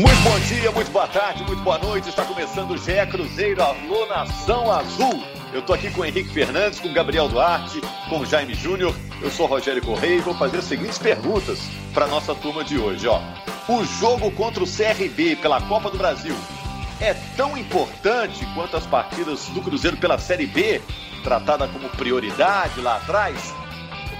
Muito bom dia, muito boa tarde, muito boa noite. Está começando o GE Cruzeiro, Alô Nação Azul. Eu estou aqui com o Henrique Fernandes, com o Gabriel Duarte, com o Jaime Júnior. Eu sou Rogério Correia e vou fazer as seguintes perguntas para nossa turma de hoje. Ó. O jogo contra o CRB pela Copa do Brasil é tão importante quanto as partidas do Cruzeiro pela Série B, tratada como prioridade lá atrás?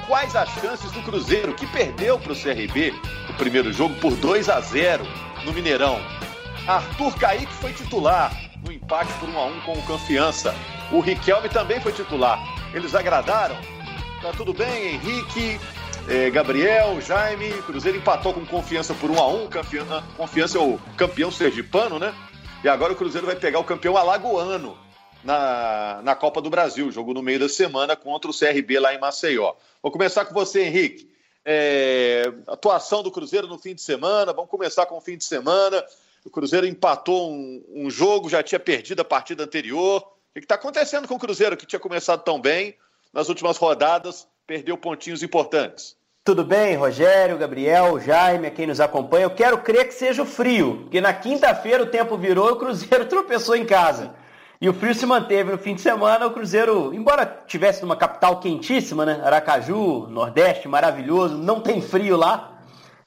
Quais as chances do Cruzeiro, que perdeu para o CRB o primeiro jogo por 2 a 0 no Mineirão. Arthur Caíque foi titular no empate por 1 a 1 com o Confiança. O Riquelme também foi titular. Eles agradaram? Tá tudo bem, Henrique, eh, Gabriel, Jaime. Cruzeiro empatou com Confiança por 1 a 1 Confiança, Confiança é o campeão sergipano, né? E agora o Cruzeiro vai pegar o campeão alagoano na, na Copa do Brasil. Jogo no meio da semana contra o CRB lá em Maceió. Vou começar com você, Henrique. É, atuação do Cruzeiro no fim de semana. Vamos começar com o fim de semana. O Cruzeiro empatou um, um jogo, já tinha perdido a partida anterior. O que está acontecendo com o Cruzeiro, que tinha começado tão bem nas últimas rodadas, perdeu pontinhos importantes? Tudo bem, Rogério, Gabriel, Jaime, quem nos acompanha. Eu quero crer que seja o frio, porque na quinta-feira o tempo virou e o Cruzeiro tropeçou em casa. E o frio se manteve no fim de semana. O Cruzeiro, embora tivesse numa capital quentíssima, né? Aracaju, Nordeste, maravilhoso, não tem frio lá.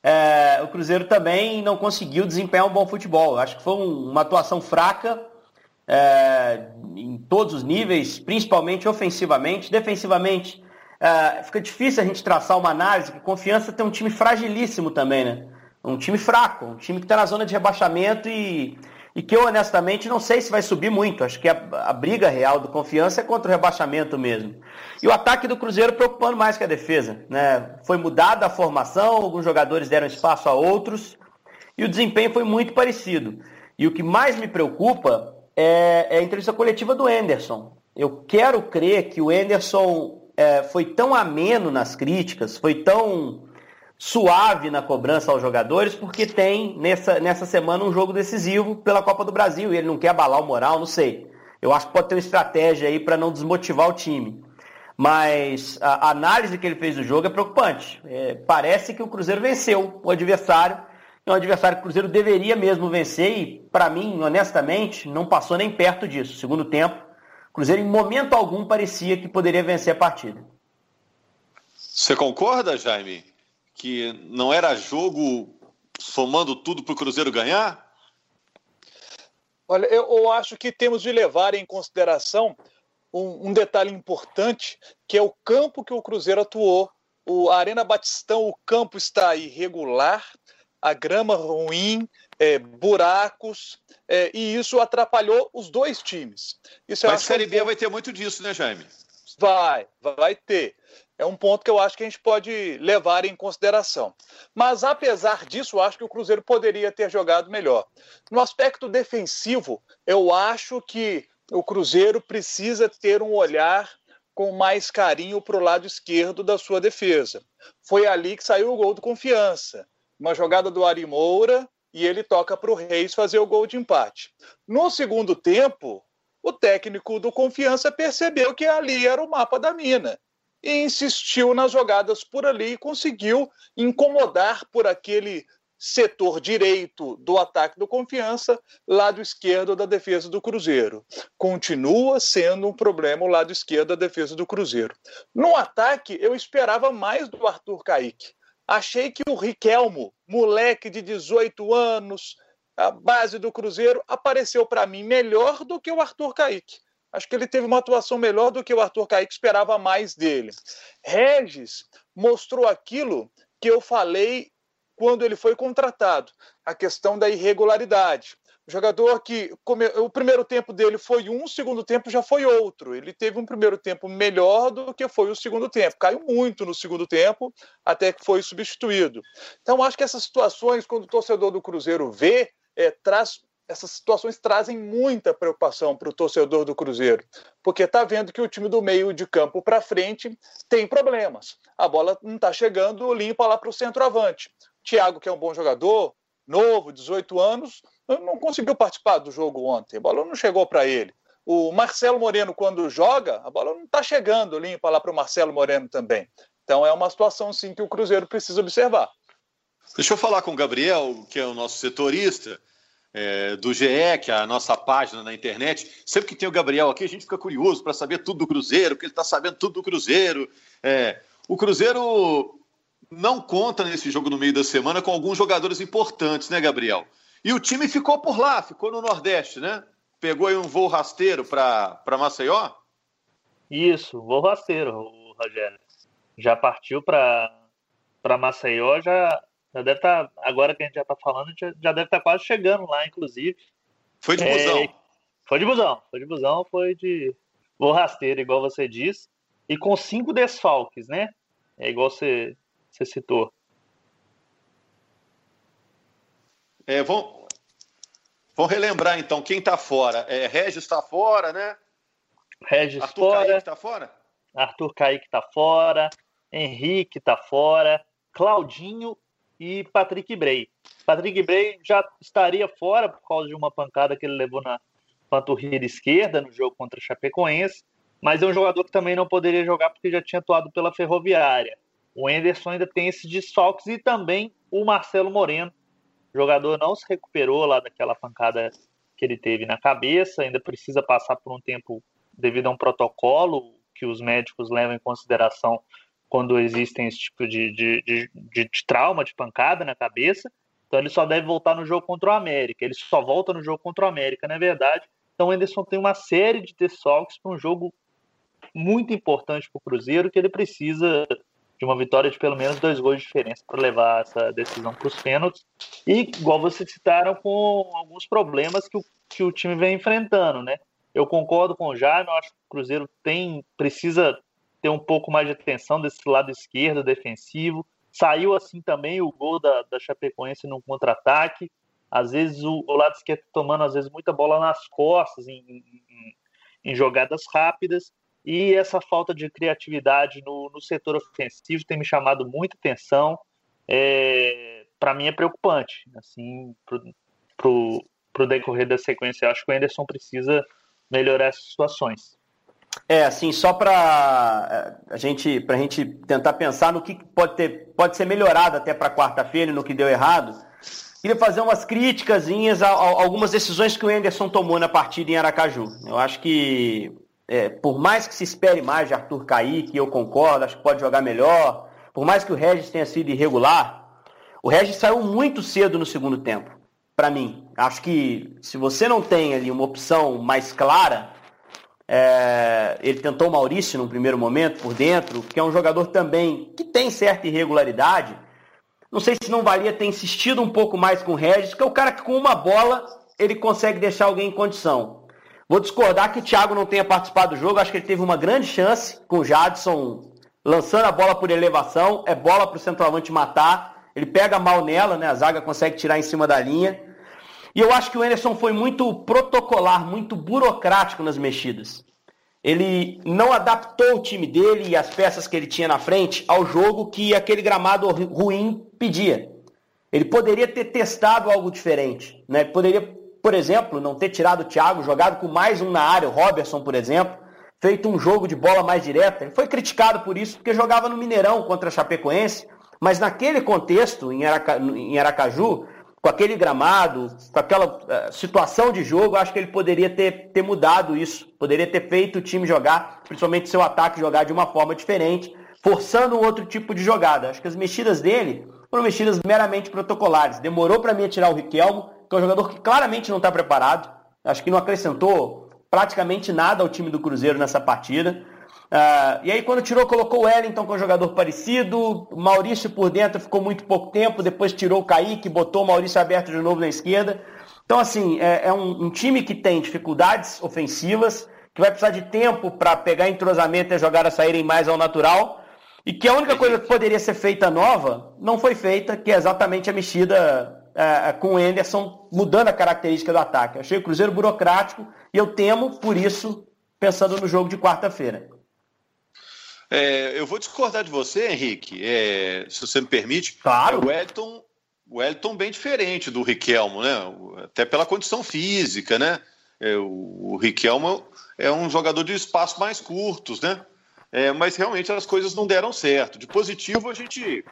É, o Cruzeiro também não conseguiu desempenhar um bom futebol. Acho que foi um, uma atuação fraca é, em todos os níveis, principalmente ofensivamente. Defensivamente, é, fica difícil a gente traçar uma análise, porque confiança tem um time fragilíssimo também, né? Um time fraco, um time que está na zona de rebaixamento e e que eu honestamente não sei se vai subir muito. Acho que a, a, briga real do confiança é contra o rebaixamento mesmo. E o ataque do Cruzeiro preocupando mais que a defesa. Né? Foi mudada a formação, alguns jogadores deram espaço a outros e o desempenho foi muito parecido. E o que mais me preocupa é, é a entrevista coletiva do Enderson. Eu quero crer que o Enderson é, foi tão ameno nas críticas, foi tão suave na cobrança aos jogadores, porque tem nessa, nessa semana um jogo decisivo pela Copa do Brasil e ele não quer abalar o moral, não sei. Eu acho que pode ter uma estratégia aí para não desmotivar o time. Mas a análise que ele fez do jogo é preocupante. É, parece que o Cruzeiro venceu o adversário. É um adversário que o Cruzeiro deveria mesmo vencer e, para mim, honestamente, não passou nem perto disso. Segundo tempo, o Cruzeiro em momento algum parecia que poderia vencer a partida. Você concorda, Jaime? Que não era jogo somando tudo para o Cruzeiro ganhar? Olha, eu, eu, acho que temos de levar em consideração um, um, detalhe importante, que é o campo que o Cruzeiro atuou. O a Arena Batistão, o campo está irregular, a grama ruim, é, buracos, é, e isso atrapalhou os dois times. Isso Mas a Série B vai ter muito disso, né, Jaime? Vai, vai ter é um ponto que eu acho que a gente pode levar em consideração. Mas, apesar disso, eu acho que o Cruzeiro poderia ter jogado melhor. No aspecto defensivo, eu acho que o Cruzeiro precisa ter um olhar com mais carinho para o lado esquerdo da sua defesa. Foi ali que saiu o gol do confiança. Uma jogada do Ari Moura e ele toca para o Reis fazer o gol de empate. No segundo tempo, o técnico do Confiança percebeu que ali era o mapa da mina e insistiu nas jogadas por ali e conseguiu incomodar por aquele setor direito do ataque do Confiança, lado esquerdo da defesa do Cruzeiro. Continua sendo um problema o lado esquerdo da defesa do Cruzeiro. No ataque, eu esperava mais do Arthur Caíque. Achei que o Riquelmo, moleque de 18 anos, a base do Cruzeiro, apareceu para mim melhor do que o Arthur Caíque. Acho que ele teve uma atuação melhor do que o Arthur Kaique esperava mais dele. Regis mostrou aquilo que eu falei quando ele foi contratado, a questão da irregularidade. O jogador que o primeiro tempo dele foi um, o segundo tempo já foi outro. Ele teve um primeiro tempo melhor do que foi o segundo tempo. Caiu muito no segundo tempo, até que foi substituído. Então, acho que essas situações, quando o torcedor do Cruzeiro vê, é, traz essas situações trazem muita preocupação para o torcedor do Cruzeiro, porque está vendo que o time do meio de campo para frente tem problemas. A bola não está chegando limpa lá para o centroavante. Thiago, que é um bom jogador, novo, 18 anos, não conseguiu participar do jogo ontem. A bola não chegou para ele. O Marcelo Moreno, quando joga, a bola não está chegando limpa lá para o Marcelo Moreno também. Então é uma situação, sim, que o Cruzeiro precisa observar. Deixa eu falar com o Gabriel, que é o nosso setorista é, do GE, que é a nossa página na internet. Sempre que tem o Gabriel aqui, a gente fica curioso para saber tudo do Cruzeiro, que ele está sabendo tudo do Cruzeiro. É, o Cruzeiro não conta nesse jogo no meio da semana com alguns jogadores importantes, né, Gabriel? E o time ficou por lá, ficou no Nordeste, né? Pegou aí um voo rasteiro para Maceió? Isso, voo rasteiro, Rogério. Já partiu para Maceió, já já deve estar, tá, agora que a gente já está falando, já, já deve estar tá quase chegando lá, inclusive. Foi de busão? É, foi de busão, foi de busão, foi de voo rasteiro, igual você disse, e com cinco desfalques, né? É igual você, você citou. É, vamos, vamos relembrar então quem está fora. É, Regis está fora, né? Regis Arthur fora. Kaique está fora? Arthur Kaique está fora. Henrique está fora. Claudinho e Patrick Bray. Patrick Bray já estaria fora por causa de uma pancada que ele levou na panturrilha esquerda no jogo contra Chapecoense, mas é um jogador que também não poderia jogar porque já tinha atuado pela Ferroviária. O Enderson ainda tem esses desfalques e também o Marcelo Moreno. O jogador não se recuperou lá daquela pancada que ele teve na cabeça, ainda precisa passar por um tempo devido a um protocolo que os médicos levam em consideração quando existem esse tipo de, de, de, de, trauma, de pancada na cabeça. Então ele só deve voltar no jogo contra o América. Ele só volta no jogo contra o América, na é verdade. Então o Anderson tem uma série de desfalques para um jogo muito importante para o Cruzeiro, que ele precisa de uma vitória de pelo menos dois gols de diferença para levar essa decisão para os pênaltis. E, igual vocês citaram, com alguns problemas que o, que o time vem enfrentando, né? Eu concordo com o Jaime, eu acho que o Cruzeiro tem, precisa ter um pouco mais de atenção desse lado esquerdo defensivo. Saiu assim também o gol da, da Chapecoense no contra-ataque. Às vezes o, o, lado esquerdo tomando às vezes muita bola nas costas em, em, em jogadas rápidas. E essa falta de criatividade no, no setor ofensivo tem me chamado muita atenção. É, Para mim é preocupante. Assim, para o decorrer da sequência, eu acho que o Anderson precisa melhorar essas situações. É, assim, só para é, a gente, pra gente tentar pensar no que pode, ter, pode ser melhorado até para quarta-feira no que deu errado, queria fazer umas críticas a, a, algumas decisões que o Anderson tomou na partida em Aracaju. Eu acho que, é, por mais que se espere mais de Arthur Kaique, eu concordo, acho que pode jogar melhor, por mais que o Regis tenha sido irregular, o Regis saiu muito cedo no segundo tempo, para mim. Acho que se você não tem ali uma opção mais clara é, ele tentou o Maurício no primeiro momento por dentro, que é um jogador também que tem certa irregularidade. Não sei se não valia ter insistido um pouco mais com o Regis, que é o cara que com uma bola ele consegue deixar alguém em condição. Vou discordar que o Thiago não tenha participado do jogo, acho que ele teve uma grande chance com o Jadson lançando a bola por elevação, é bola para o centroavante matar, ele pega mal nela, né? a zaga consegue tirar em cima da linha. E eu acho que o Anderson foi muito protocolar, muito burocrático nas mexidas. Ele não adaptou o time dele e as peças que ele tinha na frente ao jogo que aquele gramado ruim pedia. Ele poderia ter testado algo diferente. Né? Poderia, por exemplo, não ter tirado o Thiago, jogado com mais um na área, o Robertson, por exemplo, feito um jogo de bola mais direta. Ele foi criticado por isso, porque jogava no Mineirão contra a Chapecoense, mas naquele contexto, em, Aracaju, com aquele gramado, com aquela uh, situação de jogo, acho que ele poderia ter, ter mudado isso, poderia ter feito o time jogar, principalmente seu ataque jogar de uma forma diferente, forçando um outro tipo de jogada. Acho que as mexidas dele foram mexidas meramente protocolares. Demorou para mim tirar o Riquelmo, que é um jogador que claramente não está preparado. Acho que não acrescentou praticamente nada ao time do Cruzeiro nessa partida. Uh, e aí, quando tirou, colocou o Wellington, com é um jogador parecido. O Maurício por dentro ficou muito pouco tempo. Depois tirou o Kaique, botou o Maurício aberto de novo na esquerda. Então, assim, é, é um, um, time que tem dificuldades ofensivas, que vai precisar de tempo para pegar entrosamento e jogar a saírem mais ao natural. E que a única coisa que poderia ser feita nova não foi feita, que é exatamente a mexida é, com o Anderson, mudando a característica do ataque. Eu achei o Cruzeiro burocrático e eu temo, por isso, pensando no jogo de quarta-feira. É, eu vou discordar de você, Henrique, é, se você me permite. Claro. O Elton, o Elton bem diferente do Riquelmo, né? Até pela condição física, né? É, o, o Riquelmo é um jogador de espaços mais curtos, né? É, mas realmente as coisas não deram certo. De positivo, a gente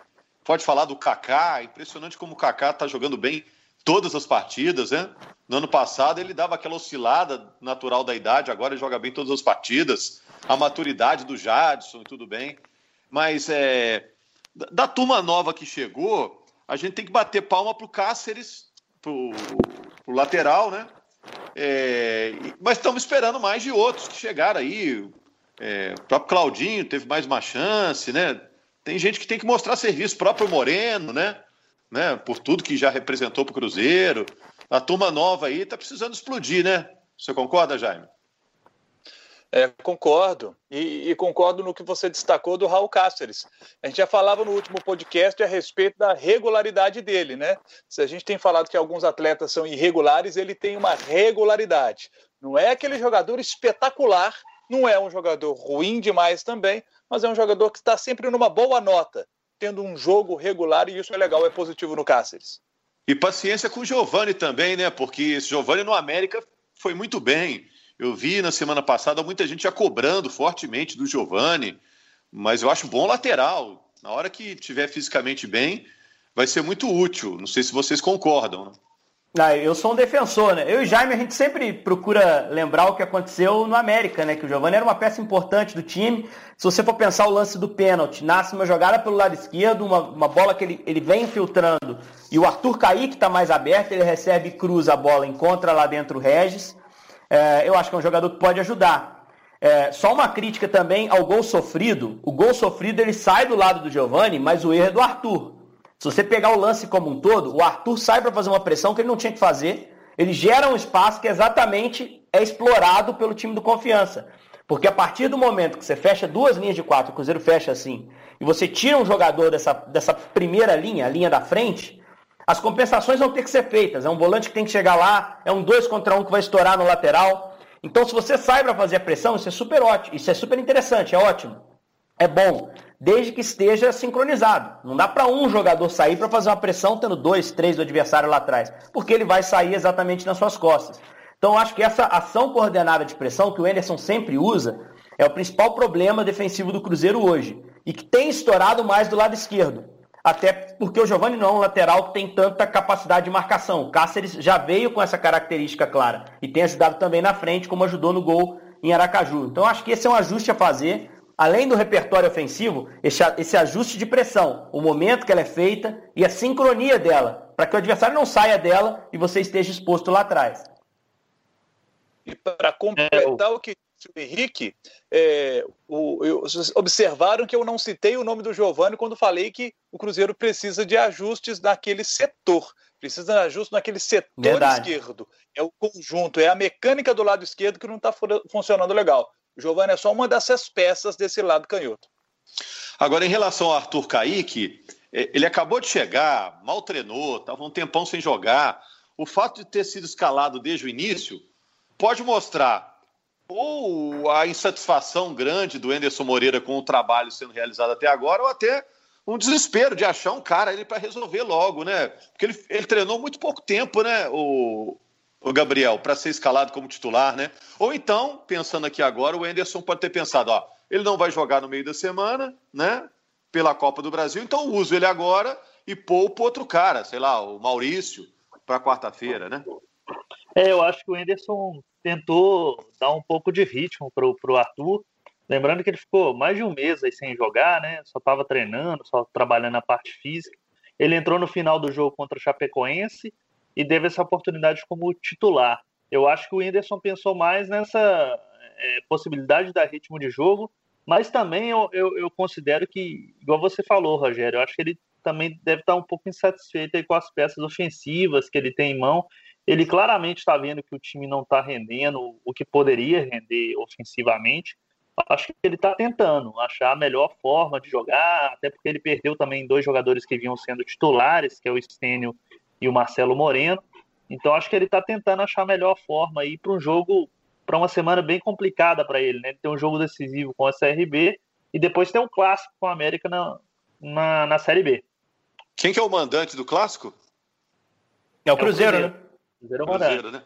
pode falar do Kaká, impressionante como o Kaká está jogando bem todas as partidas, né? No ano passado ele dava aquela oscilada natural da idade, agora ele joga bem todas as partidas. A maturidade do Jadson, tudo bem. Mas é, da turma nova que chegou, a gente tem que bater palma pro Cáceres, pro, pro lateral, né? É, mas estamos esperando mais de outros que chegaram aí. É, o próprio Claudinho teve mais uma chance, né? Tem gente que tem que mostrar serviço, o próprio Moreno, né? né? Por tudo que já representou para o Cruzeiro. A turma nova aí está precisando explodir, né? Você concorda, Jaime? É, concordo. E, e, concordo no que você destacou do Raul Cáceres. A gente já falava no último podcast a respeito da regularidade dele, né? Se a gente tem falado que alguns atletas são irregulares, ele tem uma regularidade. Não é aquele jogador espetacular, não é um jogador ruim demais também, mas é um jogador que está sempre numa boa nota, tendo um jogo regular, e isso é legal, é positivo no Cáceres. E paciência com o Giovani também, né? Porque esse Giovani no América foi muito bem eu vi na semana passada muita gente já cobrando fortemente do Giovani, mas eu acho bom lateral. Na hora que tiver fisicamente bem, vai ser muito útil. Não sei se vocês concordam. Né? Ah, eu sou um defensor, né? Eu e Jaime, a gente sempre procura lembrar o que aconteceu no América, né? Que o Giovani era uma peça importante do time. Se você for pensar o lance do pênalti, nasce uma jogada pelo lado esquerdo, uma, uma bola que ele, ele vem infiltrando, e o Arthur Kaique está mais aberto, ele recebe e cruza a bola, encontra lá dentro o Regis é, eu acho que é um jogador que pode ajudar. É, só uma crítica também ao gol sofrido. O gol sofrido ele sai do lado do Giovani, mas o erro é do Arthur. Se você pegar o lance como um todo, o Arthur sai para fazer uma pressão que ele não tinha que fazer. Ele gera um espaço que exatamente é explorado pelo time do Confiança. Porque a partir do momento que você fecha duas linhas de quatro, o Cruzeiro fecha assim, e você tira um jogador dessa, dessa primeira linha, a linha da frente, as compensações vão ter que ser feitas. É um volante que tem que chegar lá, é um dois contra um que vai estourar no lateral. Então, se você sai para fazer a pressão, isso é super ótimo, isso é super interessante, é ótimo. É bom, desde que esteja sincronizado. Não dá para um jogador sair para fazer uma pressão tendo dois, três do adversário lá atrás, porque ele vai sair exatamente nas suas costas. Então, acho que essa ação coordenada de pressão que o Anderson sempre usa é o principal problema defensivo do Cruzeiro hoje e que tem estourado mais do lado esquerdo até porque o Giovani não é um lateral que tem tanta capacidade de marcação. O Cáceres já veio com essa característica clara e tem ajudado também na frente, como ajudou no gol em Aracaju. Então acho que esse é um ajuste a fazer, além do repertório ofensivo, esse, esse ajuste de pressão, o momento que ela é feita e a sincronia dela, para que o adversário não saia dela e você esteja exposto lá atrás. E para completar o que o Henrique, é, o, eu, observaram que eu não citei o nome do Giovani quando falei que o Cruzeiro precisa de ajustes naquele setor. Precisa de ajustes naquele setor Verdade. esquerdo. É o conjunto, é a mecânica do lado esquerdo que não está funcionando legal. O Giovani é só uma dessas peças desse lado canhoto. Agora, em relação ao Arthur Kaique, é, ele acabou de chegar, mal treinou, estava um tempão sem jogar. O fato de ter sido escalado desde o início pode mostrar ou a insatisfação grande do Enderson Moreira com o trabalho sendo realizado até agora, ou até um desespero de achar um cara ali para resolver logo, né? Porque ele, ele treinou muito pouco tempo, né, o, o Gabriel, para ser escalado como titular, né? Ou então, pensando aqui agora, o Enderson pode ter pensado, ó, ele não vai jogar no meio da semana, né? Pela Copa do Brasil, então uso ele agora e poupo outro cara, sei lá, o Maurício, para quarta-feira, né? É, eu acho que o Enderson tentou dar um pouco de ritmo para o Arthur. Lembrando que ele ficou mais de um mês aí sem jogar, né? Só estava treinando, só trabalhando a parte física. Ele entrou no final do jogo contra o Chapecoense e teve essa oportunidade como titular. Eu acho que o Whindersson pensou mais nessa é, possibilidade de dar ritmo de jogo, mas também eu, eu, eu, considero que, igual você falou, Rogério, eu acho que ele também deve estar um pouco insatisfeito com as peças ofensivas que ele tem em mão ele claramente está vendo que o time não está rendendo o que poderia render ofensivamente. Acho que ele está tentando achar a melhor forma de jogar, até porque ele perdeu também dois jogadores que vinham sendo titulares, que é o Estênio e o Marcelo Moreno. Então acho que ele está tentando achar a melhor forma aí para um jogo, para uma semana bem complicada para ele, né? Ele tem um jogo decisivo com a CRB e depois tem um clássico com a América na, na, na Série B. Quem que é o mandante do clássico? É o Cruzeiro, é o Cruzeiro. né? Cruzeiro, Cruzeiro né?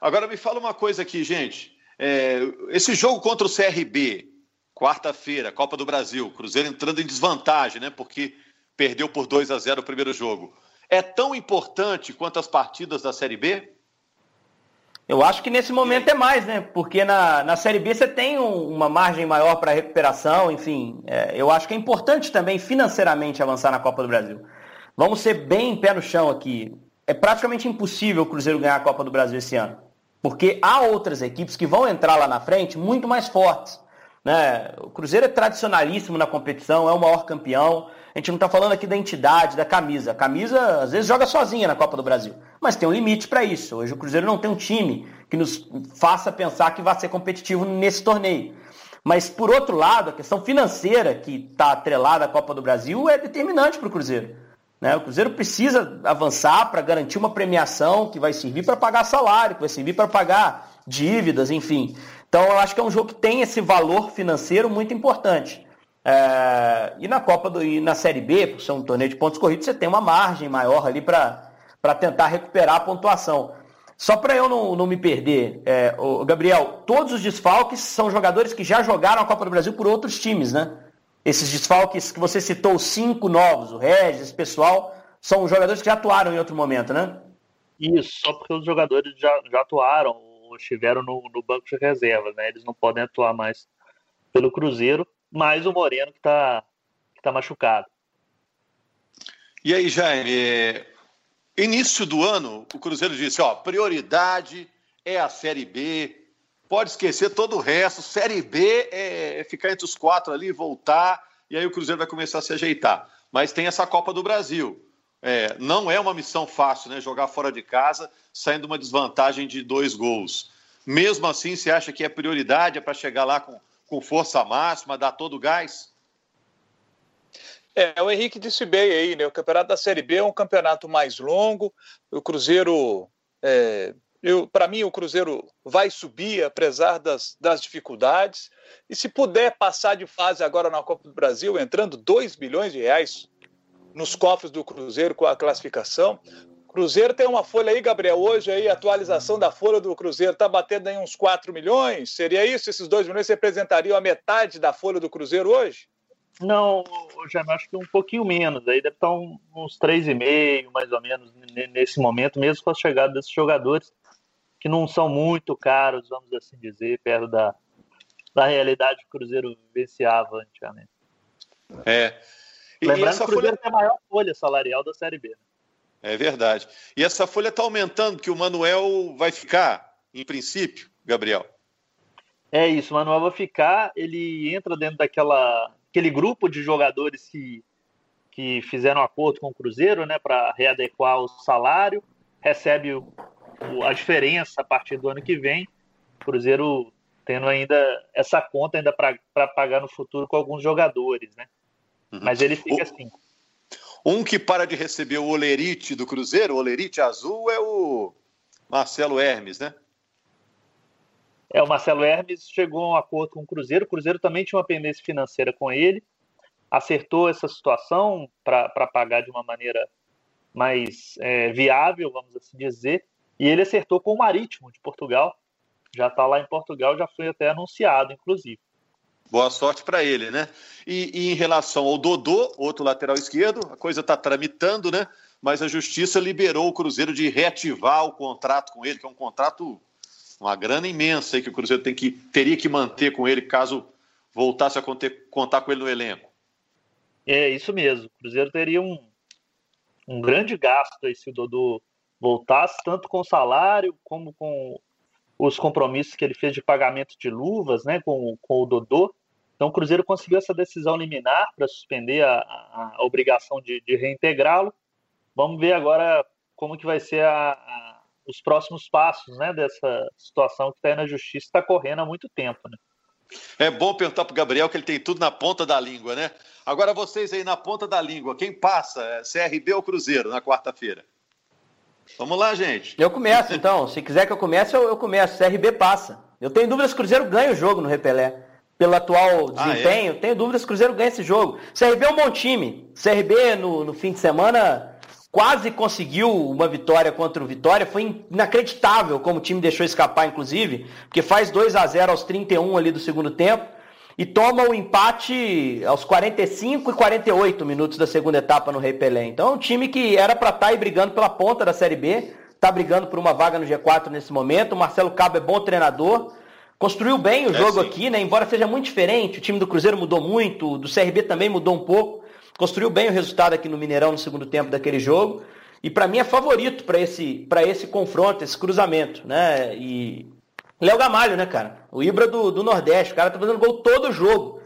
Agora me fala uma coisa aqui, gente. É, esse jogo contra o CRB, quarta-feira, Copa do Brasil, Cruzeiro entrando em desvantagem, né? Porque perdeu por 2 a 0 o primeiro jogo. É tão importante quanto as partidas da Série B? Eu acho que nesse momento é mais, né? Porque na, na Série B você tem um, uma margem maior para recuperação, enfim. É, eu acho que é importante também financeiramente avançar na Copa do Brasil. Vamos ser bem pé no chão aqui. É praticamente impossível o Cruzeiro ganhar a Copa do Brasil esse ano. Porque há outras equipes que vão entrar lá na frente muito mais fortes. Né? O Cruzeiro é tradicionalíssimo na competição, é o maior campeão. A gente não está falando aqui da entidade, da camisa. A camisa, às vezes, joga sozinha na Copa do Brasil. Mas tem um limite para isso. Hoje o Cruzeiro não tem um time que nos faça pensar que vai ser competitivo nesse torneio. Mas, por outro lado, a questão financeira que está atrelada à Copa do Brasil é determinante para o Cruzeiro. Né? O Cruzeiro precisa avançar para garantir uma premiação que vai servir para pagar salário, que vai servir para pagar dívidas, enfim. Então, eu acho que é um jogo que tem esse valor financeiro muito importante. É, e na Copa do, e na Série B, por ser um torneio de pontos corridos, você tem uma margem maior ali para tentar recuperar a pontuação. Só para eu não, não me perder, é, o Gabriel, todos os desfalques são jogadores que já jogaram a Copa do Brasil por outros times, né? Esses desfalques que você citou, cinco novos, o Regis, esse pessoal, são jogadores que já atuaram em outro momento, né? Isso, só porque os jogadores já, já atuaram ou estiveram no, no banco de reservas, né? Eles não podem atuar mais pelo Cruzeiro mais o Moreno que está que tá machucado. E aí, Jaime, início do ano, o Cruzeiro disse, ó, prioridade é a Série B, pode esquecer todo o resto, Série B é ficar entre os quatro ali, voltar, e aí o Cruzeiro vai começar a se ajeitar. Mas tem essa Copa do Brasil. É, não é uma missão fácil, né? Jogar fora de casa, saindo uma desvantagem de dois gols. Mesmo assim, você acha que é prioridade é para chegar lá com com força máxima, dar todo o gás? É, o Henrique disse bem aí, né? O campeonato da Série B é um campeonato mais longo. O Cruzeiro, é, para mim, o Cruzeiro vai subir, apesar das, das dificuldades. E se puder passar de fase agora na Copa do Brasil, entrando 2 milhões de reais nos cofres do Cruzeiro com a classificação, Cruzeiro tem uma folha aí, Gabriel, hoje aí, atualização da folha do Cruzeiro está batendo em uns 4 milhões. Seria isso? Esses 2 milhões representariam a metade da folha do Cruzeiro hoje? Não, já acho que um pouquinho menos. Aí deve estar uns 3,5, mais ou menos, nesse momento, mesmo com a chegada desses jogadores, que não são muito caros, vamos assim dizer, perto da, da realidade que o Cruzeiro vivenciava antigamente. É. E Lembrando que o Cruzeiro folha... tem a maior folha salarial da Série B. Né? É verdade. E essa folha está aumentando, que o Manuel vai ficar, em princípio, Gabriel. É isso, o Manuel vai ficar, ele entra dentro daquela aquele grupo de jogadores que, que fizeram acordo com o Cruzeiro, né, para readequar o salário, recebe o, o, a diferença a partir do ano que vem. O Cruzeiro tendo ainda essa conta ainda para pagar no futuro com alguns jogadores, né? Uhum. Mas ele fica o... assim. Um que para de receber o Olerite do Cruzeiro, o Olerite azul, é o Marcelo Hermes, né? É, o Marcelo Hermes chegou a um acordo com o Cruzeiro. O Cruzeiro também tinha uma pendência financeira com ele, acertou essa situação para pagar de uma maneira mais é, viável, vamos assim dizer. E ele acertou com o Marítimo de Portugal. Já está lá em Portugal, já foi até anunciado, inclusive. Boa sorte para ele, né? E, e, em relação ao Dodô, outro lateral esquerdo, a coisa está tramitando, né? Mas a justiça liberou o Cruzeiro de reativar o contrato com ele, que é um contrato, uma grana imensa aí que o Cruzeiro tem que, teria que manter com ele caso voltasse a conter, contar com ele no elenco. É isso mesmo. O Cruzeiro teria um, um grande gasto aí se o Dodô voltasse, tanto com salário como com os compromissos que ele fez de pagamento de luvas né, com, com o Dodô. Então o Cruzeiro conseguiu essa decisão liminar para suspender a, a, a, obrigação de, de reintegrá-lo. Vamos ver agora como que vai ser a, os próximos passos né, dessa situação que está aí na justiça, está correndo há muito tempo. Né? É bom perguntar para o Gabriel que ele tem tudo na ponta da língua, né? Agora vocês aí na ponta da língua, quem passa? É CRB ou Cruzeiro na quarta-feira? Vamos lá, gente. Eu começo, então. Se quiser que eu comece, eu, eu começo. CRB passa. Eu tenho dúvidas que o Cruzeiro ganha o jogo no Repelé. Pelo atual desempenho, ah, é? tenho dúvidas o Cruzeiro ganha esse jogo. CRB é um bom time. CRB, no, no fim de semana, quase conseguiu uma vitória contra o Vitória. Foi inacreditável como o time deixou escapar, inclusive, porque faz 2 a 0 aos 31 ali do segundo tempo. e toma o empate aos 45 e 48 minutos da segunda etapa no Rei Pelé. Então é um time que era para estar tá aí brigando pela ponta da Série B, está brigando por uma vaga no G4 nesse momento. O Marcelo Cabo é bom treinador, construiu bem o é, jogo aqui, né? Embora seja muito diferente, o time do Cruzeiro mudou muito, do CRB também mudou um pouco. Construiu bem o resultado aqui no Mineirão no segundo tempo daquele jogo. E para mim é favorito para esse, esse confronto, esse cruzamento, né? E Léo Gamalho, né, cara? O Ibra do, do Nordeste. O cara tá fazendo gol todo jogo.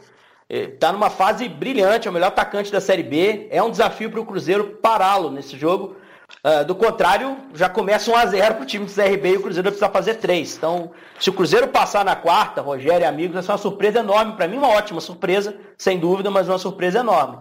É, tá numa fase brilhante, é o melhor atacante da Série B. É um desafio para o Cruzeiro pará-lo nesse jogo. Uh, do contrário, já começa 1 a 0 para o time do CRB e o Cruzeiro vai precisar fazer 3. Então, se o Cruzeiro passar na quarta, Rogério e amigos, vai ser uma surpresa enorme. Para mim, uma ótima surpresa, sem dúvida, mas uma surpresa enorme.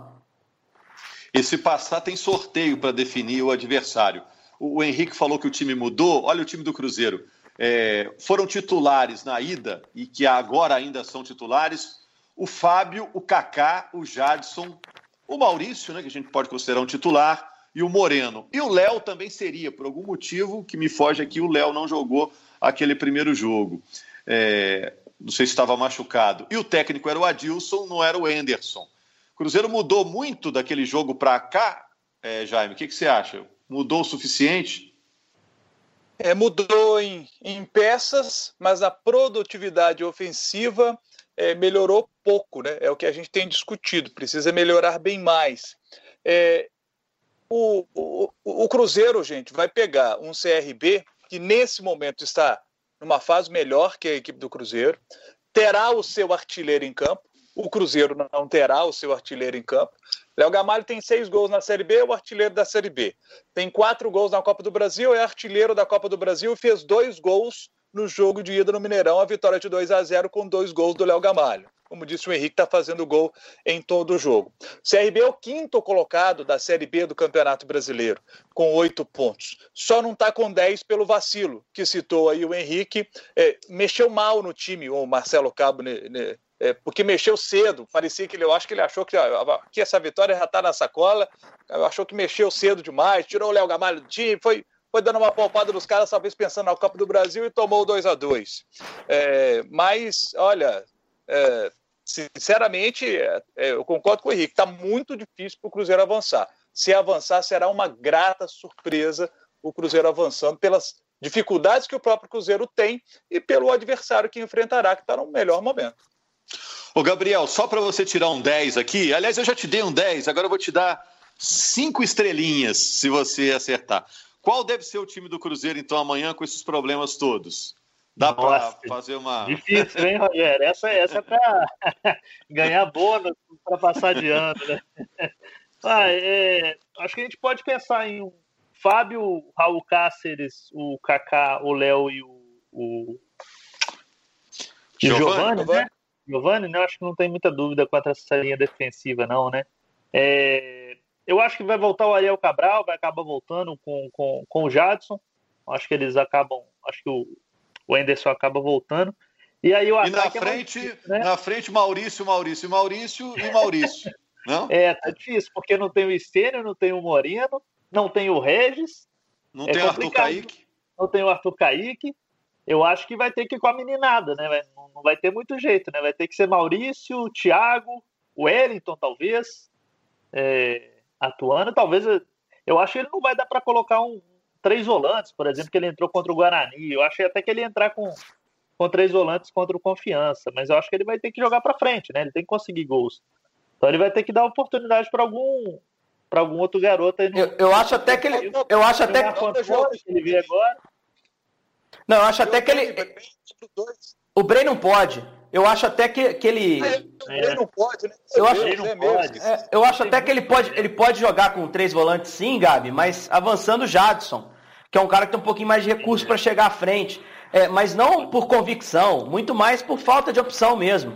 E se passar, tem sorteio para definir o adversário. O, o Henrique falou que o time mudou. Olha o time do Cruzeiro é, foram titulares na ida e que agora ainda são titulares o Fábio, o Kaká, o Jadson, o Maurício, né, que a gente pode considerar um titular, e o Moreno. E o Léo também seria, por algum motivo que me foge aqui, o Léo não jogou aquele primeiro jogo. É, não sei se estava machucado. E o técnico era o Adilson, não era o Enderson. O Cruzeiro mudou muito daquele jogo para cá, é, Jaime. O que, que você acha? Mudou o suficiente? É, mudou em, em, peças, mas a produtividade ofensiva é, melhorou pouco, né? É o que a gente tem discutido. Precisa melhorar bem mais. É, o, o, o Cruzeiro, gente, vai pegar um CRB que nesse momento está numa fase melhor que a equipe do Cruzeiro, terá o seu artilheiro em campo. O Cruzeiro não terá o seu artilheiro em campo. Léo Gamalho tem seis gols na Série B, é o artilheiro da Série B. Tem quatro gols na Copa do Brasil, é artilheiro da Copa do Brasil e fez dois gols no jogo de ida no Mineirão, a vitória de 2 a 0 com dois gols do Léo Gamalho. Como disse o Henrique, está fazendo gol em todo o jogo. CRB é o quinto colocado da Série B do Campeonato Brasileiro, com oito pontos. Só não está com dez pelo vacilo, que citou aí o Henrique. É, mexeu mal no time, o Marcelo Cabo, né, né, é, porque mexeu cedo. Parecia que ele, eu acho que ele achou que, que essa vitória já está na sacola. Achou que mexeu cedo demais, tirou o Léo Gamalho do time, foi, foi dando uma poupada nos caras, talvez pensando na Copa do Brasil e tomou o 2 a 2 é, Mas, olha, é, sinceramente, é, eu concordo com o Henrique, está muito difícil para o Cruzeiro avançar. Se avançar, será uma grata surpresa o Cruzeiro avançando pelas dificuldades que o próprio Cruzeiro tem e pelo adversário que enfrentará, que está no melhor momento. Ô, Gabriel, só para você tirar um 10 aqui, aliás, eu já te dei um 10, agora eu vou te dar cinco estrelinhas se você acertar. Qual deve ser o time do Cruzeiro, então, amanhã com esses problemas todos? Dá para fazer uma. Difícil, hein, Rogério? Essa, essa é para ganhar bônus para passar de ano, né? Ah, é, acho que a gente pode pensar em um Fábio, Raul Cáceres, o Kaká, o Léo e o, o... Giovanni, né? Giovanni, né? Eu acho que não tem muita dúvida quanto a essa linha defensiva, não, né? É, eu acho que vai voltar o Ariel Cabral, vai acabar voltando com, com, com o Jadson. Acho que eles acabam. Acho que o, o Anderson acaba voltando. E aí o E na frente, é difícil, né? na frente, Maurício, Maurício, Maurício e Maurício. não? É, tá difícil, porque não tem o Estênio, não tem o Moreno, não tem o Regis. Não é tem o Arthur Kaique. Não tem o Arthur Kaique eu acho que vai ter que ir com a meninada, né? Não vai ter muito jeito, né? Vai ter que ser Maurício, Thiago, Wellington, talvez, é, atuando. Talvez, eu acho que ele não vai dar para colocar um três volantes, por exemplo, que ele entrou contra o Guarani. Eu achei até que ele ia entrar com, com três volantes contra o Confiança, mas eu acho que ele vai ter que jogar para frente, né? Ele tem que conseguir gols. Então ele vai ter que dar oportunidade para algum para algum outro garoto aí no... eu, eu acho até que ele eu acho até que ele vê agora não, eu acho eu até que ele. O Bray não pode. Eu acho até que, que ele. É, o Bray não pode, né? Eu acho, é pode. É, eu acho até que ele pode, ele pode jogar com três volantes, sim, Gabi, mas avançando o Jadson, que é um cara que tem um pouquinho mais de recurso para chegar à frente. É, mas não por convicção, muito mais por falta de opção mesmo.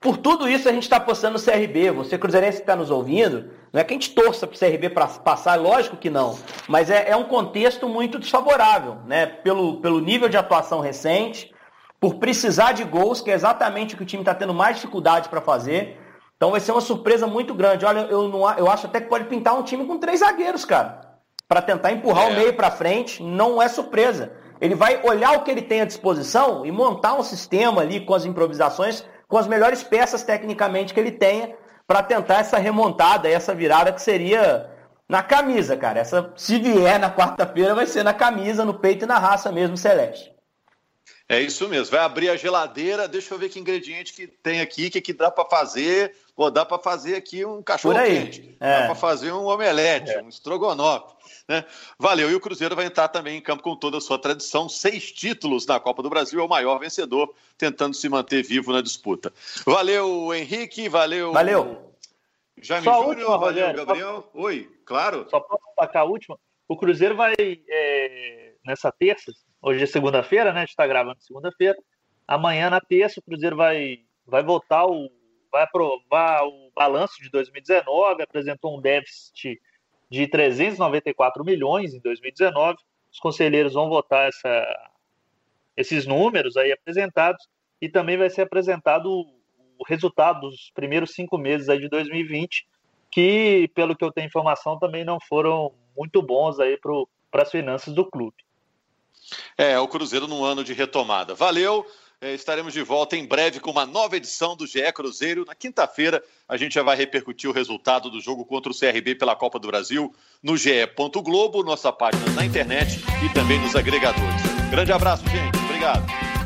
Por tudo isso a gente está apostando no CRB. Você, Cruzeirense que está nos ouvindo, não é que a gente torça para o CRB para passar, lógico que não. Mas é, é, um contexto muito desfavorável, né? Pelo, pelo nível de atuação recente, por precisar de gols, que é exatamente o que o time está tendo mais dificuldade para fazer. Então vai ser uma surpresa muito grande. Olha, eu, não, eu acho até que pode pintar um time com três zagueiros, cara. Para tentar empurrar é. o meio para frente, não é surpresa. Ele vai olhar o que ele tem à disposição e montar um sistema ali com as improvisações com as melhores peças tecnicamente que ele tenha para tentar essa remontada, essa virada que seria na camisa, cara. Essa, se vier na quarta-feira, vai ser na camisa, no peito e na raça mesmo, Celeste. É isso mesmo. Vai abrir a geladeira, deixa eu ver que ingrediente que tem aqui, o que, que dá para fazer. Pô, dá para fazer aqui um cachorro quente. É. Dá para fazer um omelete, é. um estrogonofe. Né? Valeu. E o Cruzeiro vai entrar também em campo com toda a sua tradição. Seis títulos na Copa do Brasil, é o maior vencedor, tentando se manter vivo na disputa. Valeu, Henrique. Valeu. Valeu. Jaime Só Júnior, última, valeu, Rogério, Gabriel. Só... Oi, claro. Só posso destacar a última. O Cruzeiro vai, é, nessa terça, Hoje é segunda-feira, né? A gente está gravando segunda-feira. Amanhã, na terça, o Cruzeiro vai, vai votar, o, vai aprovar o balanço de 2019, apresentou um déficit de 394 milhões em 2019. Os conselheiros vão votar essa, esses números aí apresentados e também vai ser apresentado o resultado dos primeiros cinco meses aí de 2020, que, pelo que eu tenho informação, também não foram muito bons aí para as finanças do clube. É, o Cruzeiro num ano de retomada. Valeu! É, estaremos de volta em breve com uma nova edição do GE Cruzeiro. Na quinta-feira, a gente já vai repercutir o resultado do jogo contra o CRB pela Copa do Brasil no GE. Globo, nossa página na internet e também nos agregadores. Grande abraço, gente. Obrigado.